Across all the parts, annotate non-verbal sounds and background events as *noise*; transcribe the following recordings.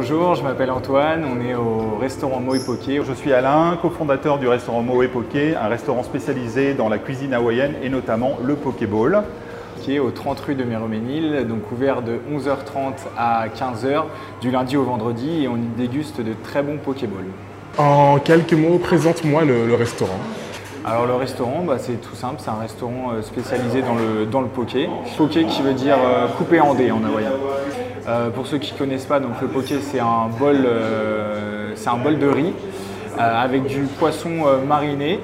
Bonjour, je m'appelle Antoine, on est au restaurant Moe Poké. Je suis Alain, cofondateur du restaurant Moe Poké, un restaurant spécialisé dans la cuisine hawaïenne et notamment le Pokéball. Qui est au 30 rue de Méroménil, donc ouvert de 11h30 à 15h du lundi au vendredi et on y déguste de très bons Pokéballs. En quelques mots, présente-moi le, restaurant. Alors le restaurant, bah, c'est tout simple, c'est un restaurant euh, spécialisé dans le, dans le poké. Poké qui veut dire euh, coupé en dés en hawaïen. Euh, pour ceux qui ne connaissent pas, donc le poké c'est un, bol, c'est un bol de riz avec du poisson mariné.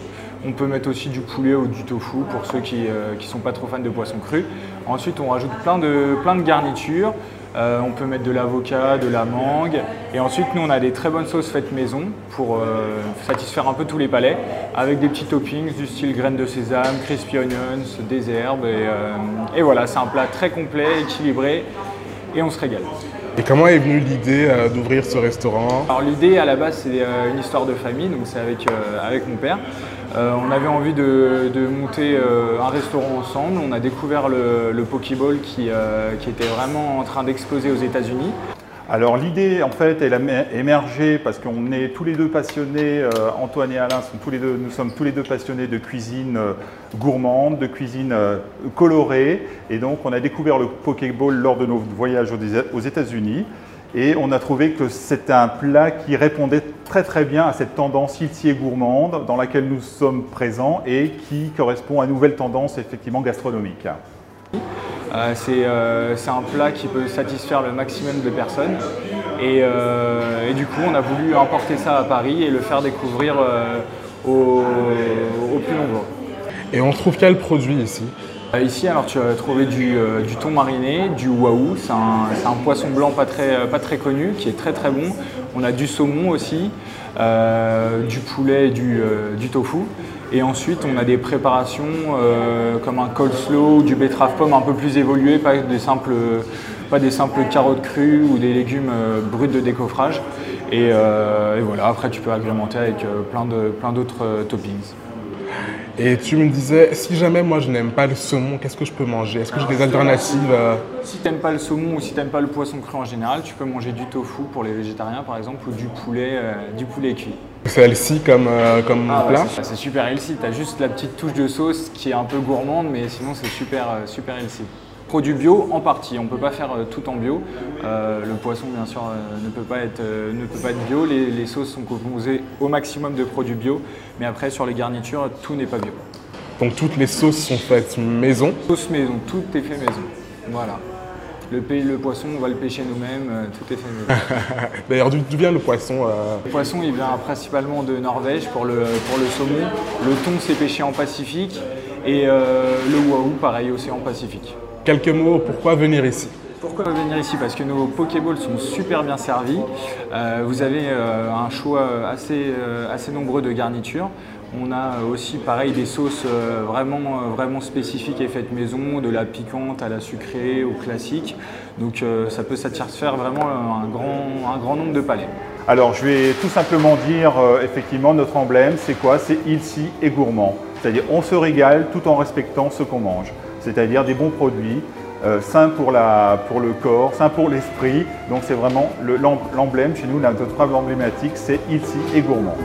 On peut mettre aussi du poulet ou du tofu pour ceux qui ne sont pas trop fans de poisson cru. Ensuite on rajoute plein de, plein de garnitures. Euh, on peut mettre de l'avocat, de la mangue. Et ensuite, nous, on a des très bonnes sauces faites maison pour euh, satisfaire un peu tous les palais, avec des petits toppings du style graines de sésame, crispy onions, des herbes. Et, euh, et voilà, c'est un plat très complet, équilibré, et on se régale. Et comment est venue l'idée d'ouvrir ce restaurant? Alors l'idée à la base c'est une histoire de famille, donc c'est avec, avec mon père. Euh, on avait envie de, monter euh, un restaurant ensemble. On a découvert le, le Pokéball euh, qui, était vraiment en train d'exploser aux États-Unis. Alors l'idée, en fait, elle a émergé parce qu'on est tous les deux passionnés, Antoine et Alain sont tous les deux, nous sommes tous les deux passionnés de cuisine gourmande, de cuisine colorée, et donc on a découvert le Pokéball lors de nos voyages aux États-Unis. Et on a trouvé que c'était un plat qui répondait très très bien à cette tendance et gourmande dans laquelle nous sommes présents et qui correspond à une nouvelle tendance effectivement gastronomique. Euh, euh, c'est un plat qui peut satisfaire le maximum de personnes et, euh, du coup on a voulu importer ça à Paris et le faire découvrir aux, plus nombreux. Et on trouve quel produit ici? Ici, alors tu vas trouver du, thon mariné, du waou, c'est un, poisson blanc pas très, pas très connu, qui est très très bon. On a du saumon aussi, du poulet, du, du tofu. Et ensuite, on a des préparations comme un coleslaw, du betterave pomme un peu plus évolué, pas des simples, pas des simples carottes crues ou des légumes bruts de décoffrage. Et, et, voilà, après tu peux agrémenter avec plein d'autres plein toppings. Et tu me disais, si jamais moi je n'aime pas le saumon, qu'est-ce que je peux manger? Est-ce que j'ai des alternatives euh? Si tu n'aimes pas le saumon ou si tu n'aimes pas le poisson cru en général, tu peux manger du tofu pour les végétariens par exemple ou du poulet, euh, du poulet cuit. C'est healthy comme, euh, comme ah plat? C'est super healthy, tu as juste la petite touche de sauce qui est un peu gourmande mais sinon c'est super, super healthy. Produits bio en partie, on ne peut pas faire euh, tout en bio. Euh, le poisson bien sûr euh, ne, peut pas être, ne peut pas être bio, les, sauces sont composées au maximum de produits bio, mais après sur les garnitures, tout n'est pas bio. Donc toutes les sauces sont faites maison Sauce maison, tout est fait maison. Voilà. Le, le poisson, on va le pêcher nous-mêmes, tout est fait maison. *laughs* D'ailleurs, d'où vient le poisson Le poisson, il vient principalement de Norvège pour le, pour le saumon. Le thon, c'est pêché en Pacifique. Et le wahoo, pareil, en Pacifique. Quelques mots, pourquoi venir ici pourquoi venir ici? Parce que nos Pokéballs sont super bien servis. Euh, vous avez euh, un choix assez, euh, assez nombreux de garnitures. On a aussi pareil des sauces vraiment, vraiment spécifiques et faites maison, de la piquante à la sucrée au classique. Donc ça peut satisfaire vraiment un grand, un grand nombre de palais. Alors je vais tout simplement dire effectivement notre emblème, c'est quoi? C'est ici et gourmand. C'est-à-dire on se régale tout en respectant ce qu'on mange c'est-à-dire des bons produits, euh, sains pour, le corps, sains pour l'esprit. Donc c'est vraiment l'emblème chez nous, notre preuve emblématique, c'est ici et gourmand.